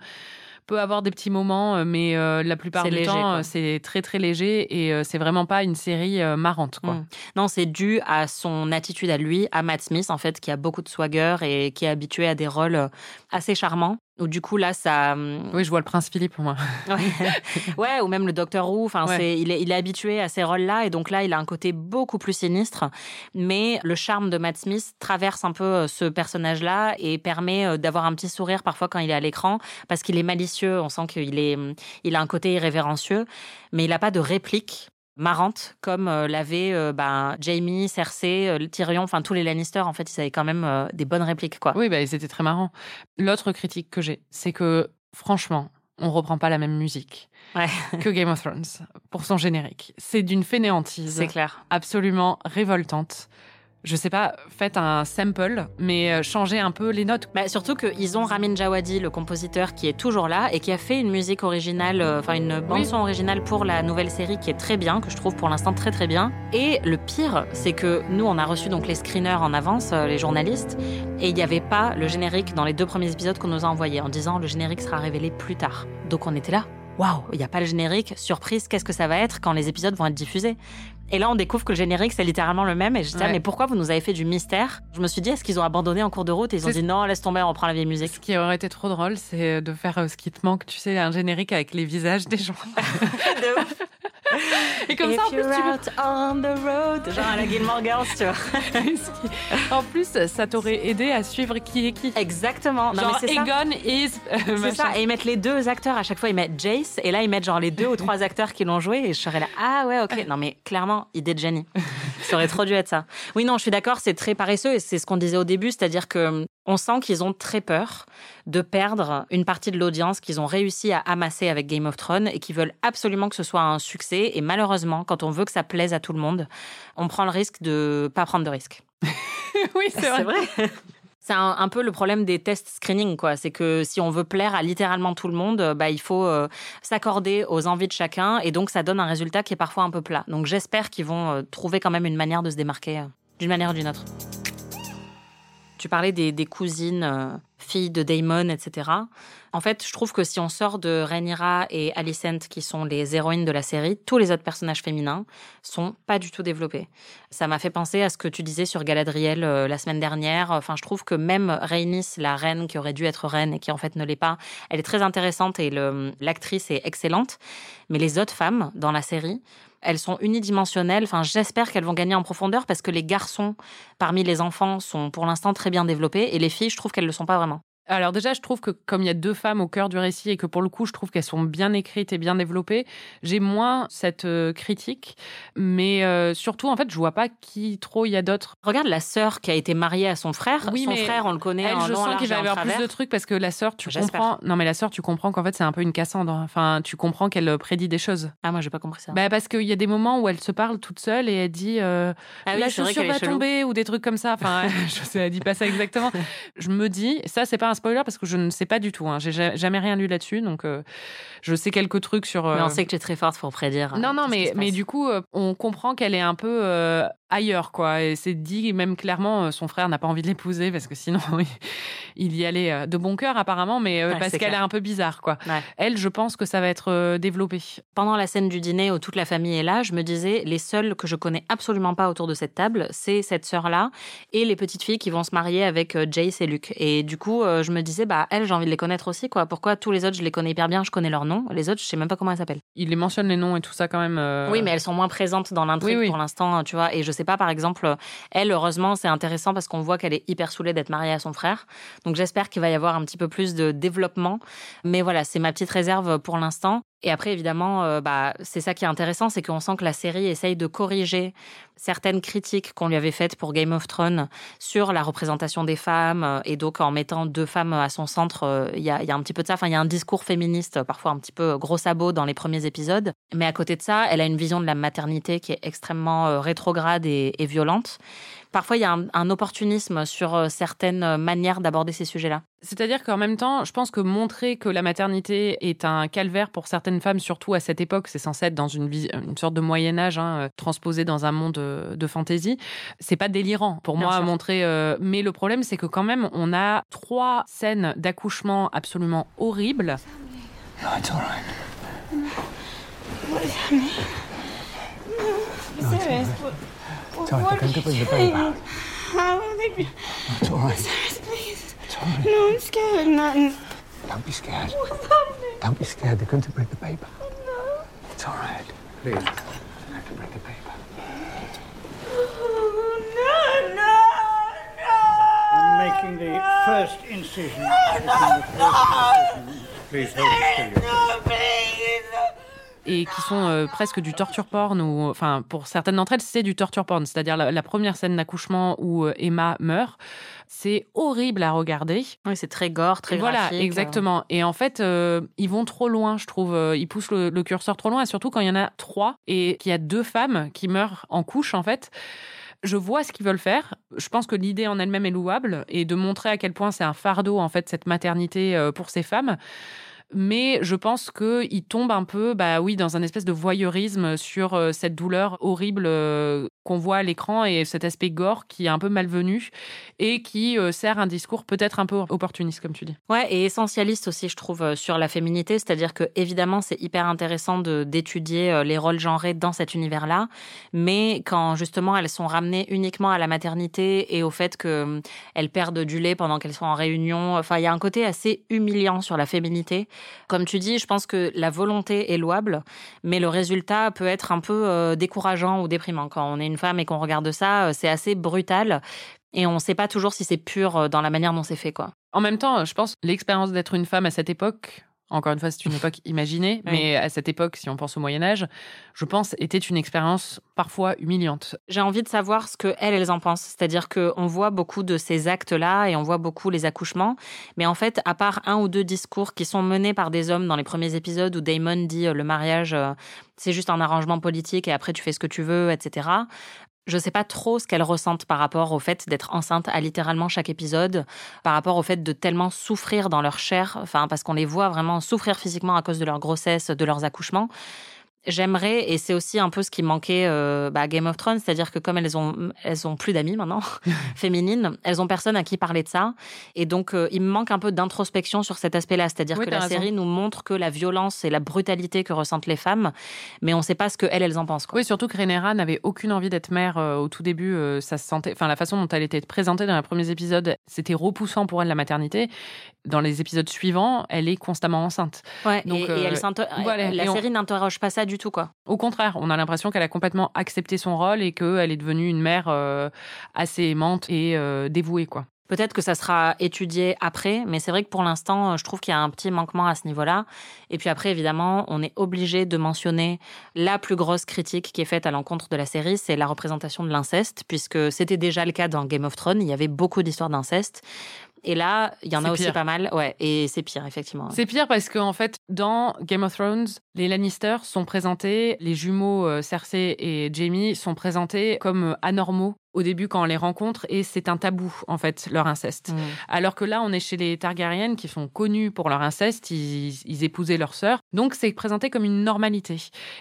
peut avoir des petits moments, euh, mais euh, la plupart du léger, temps, euh, c'est très très léger et euh, c'est vraiment pas une série euh, marrante, quoi. Mm. Non, c'est dû à son attitude à lui, à Matt Smith, en fait, qui a beaucoup de swagger et qui est habitué à des rôles assez charmants. Où du coup, là, ça. hum, Oui, je vois le prince Philippe, moi. Ouais. ouais, ou même le Docteur Who. Enfin, Ouais. c'est, il, est, il est habitué à ces rôles-là, et donc là, il a un côté beaucoup plus sinistre. Mais le charme de Matt Smith traverse un peu euh, ce personnage-là et permet euh, d'avoir un petit sourire parfois quand il est à l'écran, parce qu'il est malicieux. On sent qu'il est, il a un côté irrévérencieux, mais il n'a pas de réplique marrante comme euh, l'avaient euh, ben, Jamie, Cersei, euh, Tyrion, enfin tous les Lannister. En fait, ils avaient quand même euh, des bonnes répliques, quoi. Oui, bah, c'était très marrant. L'autre critique que j'ai, c'est que franchement, on reprend pas la même musique Ouais. que Game of Thrones pour son générique. C'est d'une fainéantise. C'est clair. absolument révoltante. Je sais pas, faites un sample, mais euh, changez un peu les notes. Bah, surtout qu'ils ont Ramin Djawadi, le compositeur, qui est toujours là et qui a fait une musique originale, euh, enfin une bande-son originale pour la nouvelle série qui est très bien, que je trouve pour l'instant très très bien. Et le pire, c'est que nous, on a reçu donc les screeners en avance, euh, les journalistes, et il n'y avait pas le générique dans les deux premiers épisodes qu'on nous a envoyés en disant le générique sera révélé plus tard. Donc on était là. Waouh, il n'y a pas le générique, surprise, qu'est-ce que ça va être quand les épisodes vont être diffusés? Et là, on découvre que le générique, c'est littéralement le même. Et je disais, Ouais. mais pourquoi vous nous avez fait du mystère? Je me suis dit, est-ce qu'ils ont abandonné en cours de route? Et ils ont dit, non, laisse tomber, on reprend la vieille musique. Ce qui aurait été trop drôle, c'est de faire euh, ce qui te manque, tu sais, un générique avec les visages des gens. Et comme If ça, en plus, tu out on the road, genre à la Gilmore Girls, tu vois. en plus, ça t'aurait aidé à suivre qui est qui. Exactement. Non, Genre, mais c'est ça. Egon is. euh, C'est ça, et ils mettent les deux acteurs à chaque fois. Ils mettent Jace, et là ils mettent genre les deux ou trois acteurs qui l'ont joué, et je serais là, ah ouais, ok. Non mais clairement, idée de génie. Ça aurait trop dû être ça. Oui, non, je suis d'accord, c'est très paresseux, et c'est ce qu'on disait au début, c'est-à-dire que on sent qu'ils ont très peur de perdre une partie de l'audience qu'ils ont réussi à amasser avec Game of Thrones et qui veulent absolument que ce soit un succès. Et malheureusement, quand on veut que ça plaise à tout le monde, on prend le risque de pas prendre de risque. oui, c'est vrai. C'est un, un peu le problème des tests screening, quoi. C'est que si on veut plaire à littéralement tout le monde, bah, il faut euh, s'accorder aux envies de chacun et donc ça donne un résultat qui est parfois un peu plat. Donc j'espère qu'ils vont euh, trouver quand même une manière de se démarquer euh, d'une manière ou d'une autre. Tu parlais des, cousines, euh, filles de Damon, etc. En fait, je trouve que si on sort de Rhaenyra et Alicent, qui sont les héroïnes de la série, tous les autres personnages féminins sont pas du tout développés. Ça m'a fait penser à ce que tu disais sur Galadriel euh, la semaine dernière. Enfin, je trouve que même Rhaenys, la reine qui aurait dû être reine et qui en fait ne l'est pas, elle est très intéressante et l'actrice est excellente. Mais les autres femmes dans la série, elles sont unidimensionnelles. Enfin, j'espère qu'elles vont gagner en profondeur parce que les garçons parmi les enfants sont pour l'instant très bien développés et les filles, je trouve qu'elles le sont pas vraiment. Alors déjà, je trouve que comme il y a deux femmes au cœur du récit et que pour le coup, je trouve qu'elles sont bien écrites et bien développées, j'ai moins cette euh, critique. Mais euh, surtout, en fait, je vois pas qui trop il y a d'autres. Regarde la sœur qui a été mariée à son frère. Oui, son mais frère, on le connaît. Elle, en je long, en sens qu'il va y avoir plus de trucs parce que la sœur, tu comprends. Non, mais la sœur, tu comprends qu'en fait, c'est un peu une Cassandre. Enfin, tu comprends qu'elle euh, prédit des choses. Ah, moi, j'ai pas compris ça. Bah, parce qu'il y a des moments où elle se parle toute seule et elle dit euh, Ah oui, la chaussure va tomber ou des trucs comme ça. Enfin, je sais, elle dit pas ça exactement. Je me dis, ça, c'est pas un spoiler parce que je ne sais pas du tout. Hein. J'ai ja- jamais rien lu là-dessus, donc euh, je sais quelques trucs sur. Mais on euh, sait que tu es très forte pour prédire. euh, non, non, mais, mais passe. du coup, euh, on comprend qu'elle est un peu ailleurs, quoi. Et c'est dit même clairement, euh, son frère n'a pas envie de l'épouser parce que sinon, il- y allait euh, de bon cœur apparemment, mais euh, Ouais, parce qu'elle est un peu bizarre, quoi. Ouais. Elle, je pense que ça va être développé. Pendant la scène du dîner où toute la famille est là, je me disais, les seuls que je connais absolument pas autour de cette table, c'est cette sœur-là et les petites filles qui vont se marier avec Jace et Luke. Et du coup, je me disais, bah, elles, j'ai envie de les connaître aussi, quoi. Pourquoi tous les autres, je les connais hyper bien, je connais leur nom. Les autres, je sais même pas comment elles s'appellent. Il les mentionne les noms et tout ça quand même. euh, Oui, mais elles sont moins présentes dans l'intrigue Oui, oui. pour l'instant, tu vois. Et je sais pas, par exemple, elle, heureusement, c'est intéressant parce qu'on voit qu'elle est hyper saoulée d'être mariée à son frère. Donc j'espère qu'il va y avoir un petit peu plus de développement. Mais voilà, c'est ma petite réserve pour l'instant. Et après, évidemment, euh, bah, c'est ça qui est intéressant, c'est qu'on sent que la série essaye de corriger certaines critiques qu'on lui avait faites pour Game of Thrones sur la représentation des femmes. euh, Et donc, en mettant deux femmes à son centre, euh, il y, a, un petit peu de ça. Enfin, il y a un discours féministe, parfois un petit peu gros sabot dans les premiers épisodes. Mais à côté de ça, elle a une vision de la maternité qui est extrêmement rétrograde et violente. Parfois, il y a un, un opportunisme sur euh, certaines manières d'aborder ces sujets-là. C'est-à-dire qu'en même temps, je pense que montrer que la maternité est un calvaire pour certaines femmes, surtout à cette époque, c'est censé être dans une, sorte de Moyen Âge, hein, euh, transposé dans un monde euh, de fantaisie. C'est pas délirant pour Bien moi à montrer. euh, mais le problème, c'est que quand même, on a trois scènes d'accouchement absolument horribles. No, it's all right. What is happening? No, I'm serious? What, It's all right. what They're going to bring the babe out. How will they be? No, it's all right. Serious, please. It's all right. No, I'm scared. Nothing. Don't be scared. What's happening? Don't be scared. They're going to bring the babe out. Oh, no. It's all right. Please. They're going to bring the babe out. Oh, no, no, no. I'm making the first incision. Please hold it still. No, please. Et qui sont euh, presque du torture porn ou enfin pour certaines d'entre elles c'est du torture porn. C'est-à-dire la, la première scène d'accouchement où euh, Emma meurt c'est horrible à regarder. Oui, c'est très gore, très voilà graphique. exactement. Et en fait euh, ils vont trop loin je trouve. Euh, ils poussent le, le curseur trop loin et surtout quand il y en a trois et qu'il y a deux femmes qui meurent en couche en fait Je vois ce qu'ils veulent faire. Je pense que l'idée en elle-même est louable et de montrer à quel point c'est un fardeau en fait cette maternité euh, pour ces femmes mais je pense qu'il tombe un peu, bah oui, dans un espèce de voyeurisme sur euh, cette douleur horrible euh, qu'on voit à l'écran et cet aspect gore qui est un peu malvenu et qui euh, sert un discours peut-être un peu opportuniste, comme tu dis. Ouais, et essentialiste aussi, je trouve, sur la féminité, c'est-à-dire que évidemment, c'est hyper intéressant d'étudier les rôles genrés dans cet univers-là, mais quand justement elles sont ramenées uniquement à la maternité et au fait qu'elles perdent du lait pendant qu'elles sont en réunion, enfin, il y a un côté assez humiliant sur la féminité comme tu dis, je pense que la volonté est louable, mais le résultat peut être un peu euh, décourageant ou déprimant. Quand on est une femme et qu'on regarde ça, euh, c'est assez brutal. Et on ne sait pas toujours si c'est pur euh, dans la manière dont c'est fait, quoi. En même temps, je pense l'expérience d'être une femme à cette époque, encore une fois, c'est une époque imaginée, mais à cette époque, si on pense au Moyen Âge, je pense était une expérience parfois humiliante. J'ai envie de savoir ce que elles, elles en pensent. C'est-à-dire qu'on voit beaucoup de ces actes-là et on voit beaucoup les accouchements, mais en fait, à part un ou deux discours qui sont menés par des hommes dans les premiers épisodes où Damon dit euh, le mariage, euh, c'est juste un arrangement politique et après tu fais ce que tu veux, etc. Je ne sais pas trop ce qu'elles ressentent par rapport au fait d'être enceinte à littéralement chaque épisode, par rapport au fait de tellement souffrir dans leur chair, enfin parce qu'on les voit vraiment souffrir physiquement à cause de leur grossesse, de leurs accouchements j'aimerais, et c'est aussi un peu ce qui manquait euh, bah, Game of Thrones, c'est-à-dire que comme elles ont, elles ont plus d'amis maintenant, féminines, elles ont personne à qui parler de ça. Et donc, euh, il me manque un peu d'introspection sur cet aspect-là. C'est-à-dire que la série nous montre que la violence et la brutalité que ressentent les femmes, mais on ne sait pas ce qu'elles, elles en pensent. Oui, surtout que Rhaenyra n'avait aucune envie d'être mère euh, au tout début. ça se sentait, enfin, la façon dont elle était présentée dans les premiers épisodes, c'était repoussant pour elle la maternité. Dans les épisodes suivants, elle est constamment enceinte. Ouais, donc, et, elle la série n'interroge pas ça du tout, quoi. Au contraire, on a l'impression qu'elle a complètement accepté son rôle et qu'elle est devenue une mère euh, assez aimante et euh, dévouée, quoi. Peut-être que ça sera étudié après, mais c'est vrai que pour l'instant, je trouve qu'il y a un petit manquement à ce niveau-là. Et puis après, évidemment, on est obligé de mentionner la plus grosse critique qui est faite à l'encontre de la série, c'est la représentation de l'inceste, puisque c'était déjà le cas dans Game of Thrones. Il y avait beaucoup d'histoires d'inceste. Et là, il y en a aussi pas mal. Ouais, et c'est pire, effectivement. C'est pire parce qu'en en fait, dans Game of Thrones, les Lannister sont présentés, les jumeaux euh, Cersei et Jaime sont présentés comme anormaux au début quand on les rencontre et c'est un tabou en fait leur inceste. Mm. Alors que là on est chez les Targaryennes qui sont connus pour leur inceste, ils, épousaient leur sœur, donc c'est présenté comme une normalité.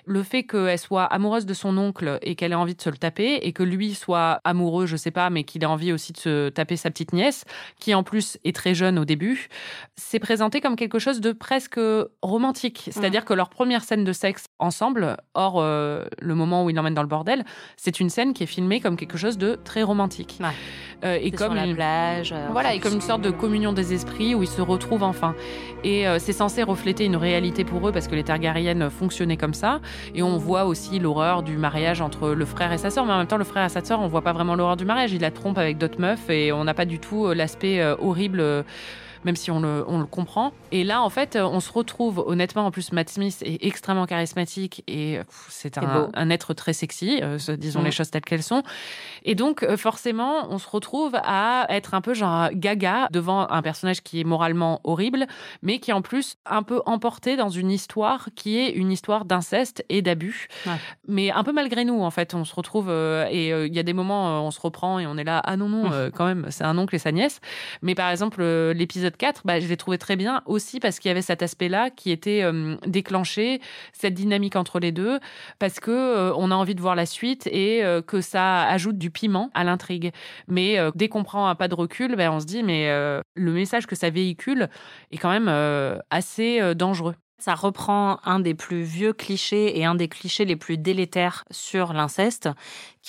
Le fait qu'elle soit amoureuse de son oncle et qu'elle ait envie de se le taper et que lui soit amoureux, je sais pas, mais qu'il ait envie aussi de se taper sa petite nièce, qui en plus est très jeune au début, c'est présenté comme quelque chose de presque romantique. C'est-à-dire mm. que leur première scène de sexe ensemble, hors euh, le moment où ils l'emmènent dans le bordel, c'est une scène qui est filmée comme quelque chose de très romantique. Euh, et comme sur la plage. Euh, voilà, et comme une sorte de communion des esprits où ils se retrouvent enfin. Et euh, c'est censé refléter une réalité pour eux parce que les Targaryennes fonctionnaient comme ça. Et on voit aussi l'horreur du mariage entre le frère et sa sœur. Mais en même temps, le frère et sa sœur, on voit pas vraiment l'horreur du mariage. Il la trompe avec d'autres meufs et on n'a pas du tout l'aspect horrible même si on le, on le comprend. Et là, en fait, on se retrouve, honnêtement, en plus, Matt Smith est extrêmement charismatique et c'est un, un, être très sexy, euh, disons les choses telles qu'elles sont. Et donc, euh, forcément, on se retrouve à être un peu genre gaga devant un personnage qui est moralement horrible, mais qui est en plus un peu emporté dans une histoire qui est une histoire d'inceste et d'abus. Mais un peu malgré nous, en fait, on se retrouve euh, et il y a des moments, on se reprend et on est là, ah non, non, quand même, c'est un oncle et sa nièce. Mais par exemple, l'épisode 4, bah, je l'ai trouvé très bien aussi parce qu'il y avait cet aspect-là qui était euh, déclenché, cette dynamique entre les deux, parce que euh, on a envie de voir la suite et euh, que ça ajoute du piment à l'intrigue. Mais dès qu'on prend un pas de recul, ben, on se dit mais le message que ça véhicule est quand même assez dangereux. Ça reprend un des plus vieux clichés et un des clichés les plus délétères sur l'inceste,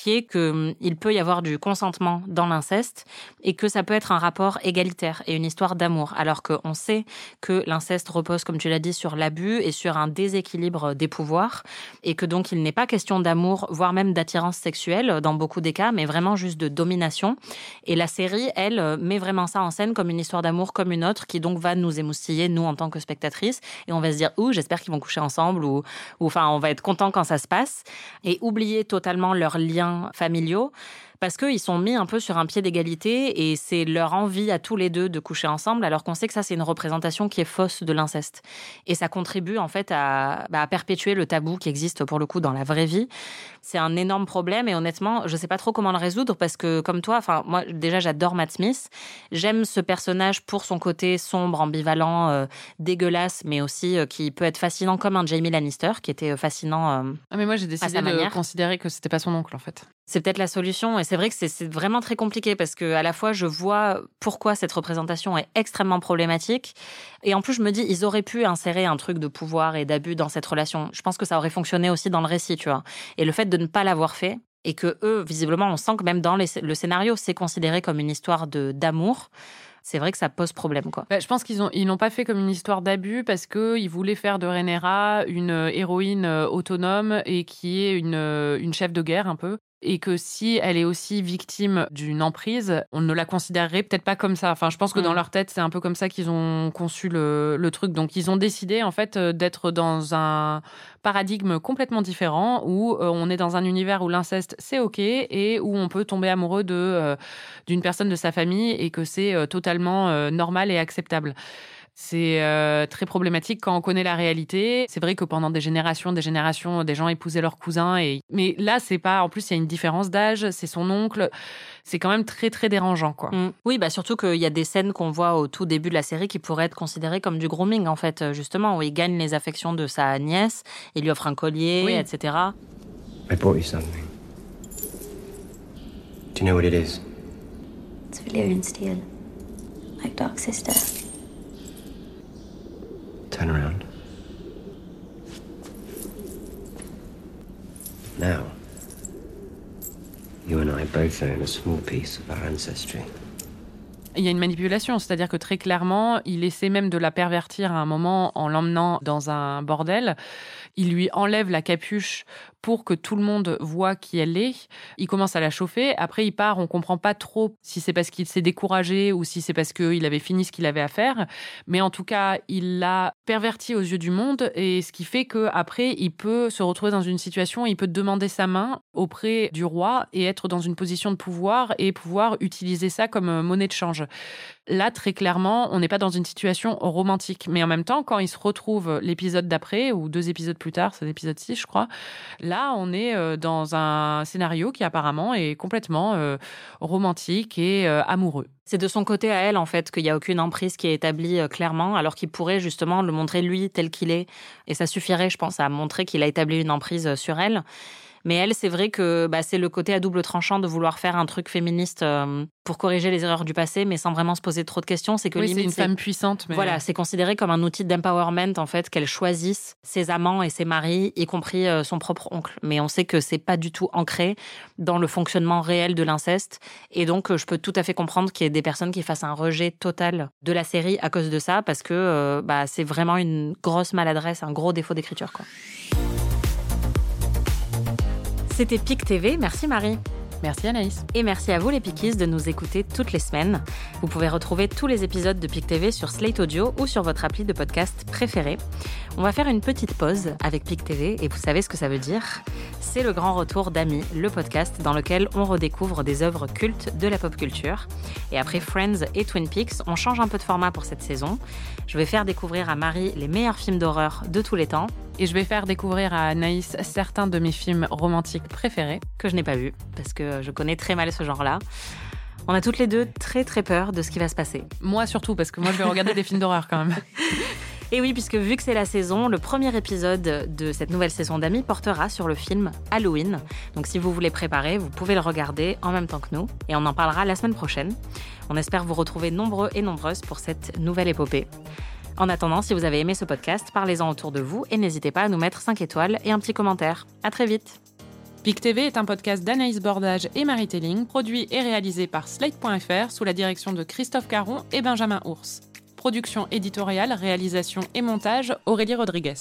qui est que hum, peut y avoir du consentement dans l'inceste et que ça peut être un rapport égalitaire et une histoire d'amour, alors qu'on sait que l'inceste repose, comme tu l'as dit, sur l'abus et sur un déséquilibre des pouvoirs et que donc il n'est pas question d'amour, voire même d'attirance sexuelle dans beaucoup des cas, mais vraiment juste de domination. Et la série, elle, met vraiment ça en scène comme une histoire d'amour comme une autre qui donc va nous émoustiller, nous, en tant que spectatrices, et on va se dire, ouh, j'espère qu'ils vont coucher ensemble ou, ou enfin, on va être content quand ça se passe. Et oublier totalement leur lien familiaux parce qu'ils sont mis un peu sur un pied d'égalité et c'est leur envie à tous les deux de coucher ensemble, alors qu'on sait que ça, c'est une représentation qui est fausse de l'inceste. Et ça contribue en fait à, bah, à, perpétuer le tabou qui existe pour le coup dans la vraie vie. C'est un énorme problème et honnêtement, je sais pas trop comment le résoudre parce que comme toi, enfin moi déjà j'adore Matt Smith, j'aime ce personnage pour son côté sombre, ambivalent, euh, dégueulasse, mais aussi euh, qui peut être fascinant comme un Jamie Lannister qui était euh, fascinant. Euh, ah mais moi j'ai décidé de considérer que c'était pas son oncle en fait. C'est peut-être la solution et c'est vrai que c'est vraiment très compliqué parce que à la fois je vois pourquoi cette représentation est extrêmement problématique et en plus je me dis ils auraient pu insérer un truc de pouvoir et d'abus dans cette relation. Je pense que ça aurait fonctionné aussi dans le récit, tu vois. Et le fait de ne pas l'avoir fait et que eux visiblement on sent que même dans le scénario c'est considéré comme une histoire de d'amour c'est vrai que ça pose problème. Quoi. Bah, je pense qu'ils ont ils n'ont pas fait comme une histoire d'abus parce qu'ils voulaient faire de Rhaenyra une euh, héroïne euh, autonome et qui est une, euh, une chef de guerre un peu et que si elle est aussi victime d'une emprise, on ne la considérerait peut-être pas comme ça. Enfin, je pense que dans mm. leur tête, c'est un peu comme ça qu'ils ont conçu le, le, truc. Donc, ils ont décidé en fait euh, d'être dans un paradigme complètement différent où euh, on est dans un univers où l'inceste c'est ok et où on peut tomber amoureux de euh, d'une personne de sa famille et que c'est totalement normal et acceptable. C'est euh, très problématique quand on connaît la réalité. C'est vrai que pendant des générations, des générations, des gens épousaient leurs cousins. Et... Mais là, c'est pas. En plus, il y a une différence d'âge. C'est son oncle. C'est quand même très, très dérangeant, quoi. Mm. Oui, bah surtout qu'il y a des scènes qu'on voit au tout début de la série qui pourraient être considérées comme du grooming, en fait, justement, où il gagne les affections de sa nièce, il lui offre un collier, etc. I brought you something. Do you know what it is? It's Valyrian steel, like Dark Sister. Now, you and I both own a small piece of our ancestry. Il y a une manipulation, c'est-à-dire que très clairement, il essaie même de la pervertir à un moment en l'emmenant dans un bordel. Il lui enlève la capuche pour que tout le monde voit qui elle est. Il commence à la chauffer. Après, il part. On comprend pas trop si c'est parce qu'il s'est découragé ou si c'est parce qu'il avait fini ce qu'il avait à faire. Mais en tout cas, il l'a perverti aux yeux du monde et ce qui fait que après, il peut se retrouver dans une situation, il peut demander sa main auprès du roi et être dans une position de pouvoir et pouvoir utiliser ça comme monnaie de change. Là, très clairement, on n'est pas dans une situation romantique. Mais en même temps, quand il se retrouve l'épisode d'après, ou deux épisodes plus tard, c'est l'épisode 6, je crois, là, on est euh, dans un scénario qui apparemment est complètement euh, romantique et euh, amoureux. C'est de son côté à elle, en fait, qu'il n'y a aucune emprise qui est établie clairement, alors qu'il pourrait justement le montrer lui tel qu'il est. Et ça suffirait, je pense, à montrer qu'il a établi une emprise sur elle. Mais elle, c'est vrai que bah, c'est le côté à double tranchant de vouloir faire un truc féministe euh, pour corriger les erreurs du passé, mais sans vraiment se poser trop de questions. C'est que oui, c'est une femme puissante. Mais... Voilà, c'est considéré comme un outil d'empowerment en fait qu'elle choisisse ses amants et ses maris, y compris euh, son propre oncle. Mais on sait que c'est pas du tout ancré dans le fonctionnement réel de l'inceste, et donc euh, je peux tout à fait comprendre qu'il y ait des personnes qui fassent un rejet total de la série à cause de ça, parce que bah, c'est vraiment une grosse maladresse, un gros défaut d'écriture, quoi. C'était PIC TV. Merci Marie. Merci Anaïs. Et merci à vous les Pikis de nous écouter toutes les semaines. Vous pouvez retrouver tous les épisodes de PIC TV sur Slate Audio ou sur votre appli de podcast préféré. On va faire une petite pause avec PIC TV et vous savez ce que ça veut dire? C'est le grand retour d'Ami, le podcast dans lequel on redécouvre des œuvres cultes de la pop culture. Et après Friends et Twin Peaks, on change un peu de format pour cette saison. Je vais faire découvrir à Marie les meilleurs films d'horreur de tous les temps et je vais faire découvrir à Anaïs certains de mes films romantiques préférés. Que je n'ai pas vus, parce que je connais très mal ce genre-là. On a toutes les deux très très peur de ce qui va se passer. Moi surtout, parce que moi je vais regarder des films d'horreur quand même. Et oui, puisque vu que c'est la saison, le premier épisode de cette nouvelle saison d'Amis portera sur le film Halloween. Donc si vous voulez préparer, vous pouvez le regarder en même temps que nous. Et on en parlera la semaine prochaine. On espère vous retrouver nombreux et nombreuses pour cette nouvelle épopée. En attendant, si vous avez aimé ce podcast, parlez-en autour de vous et n'hésitez pas à nous mettre 5 étoiles et un petit commentaire. À très vite. PIC TV est un podcast d'Anaïs Bordage et Marie Telling, produit et réalisé par Slate.fr sous la direction de Christophe Caron et Benjamin Ours. Production éditoriale, réalisation et montage, Aurélie Rodriguez.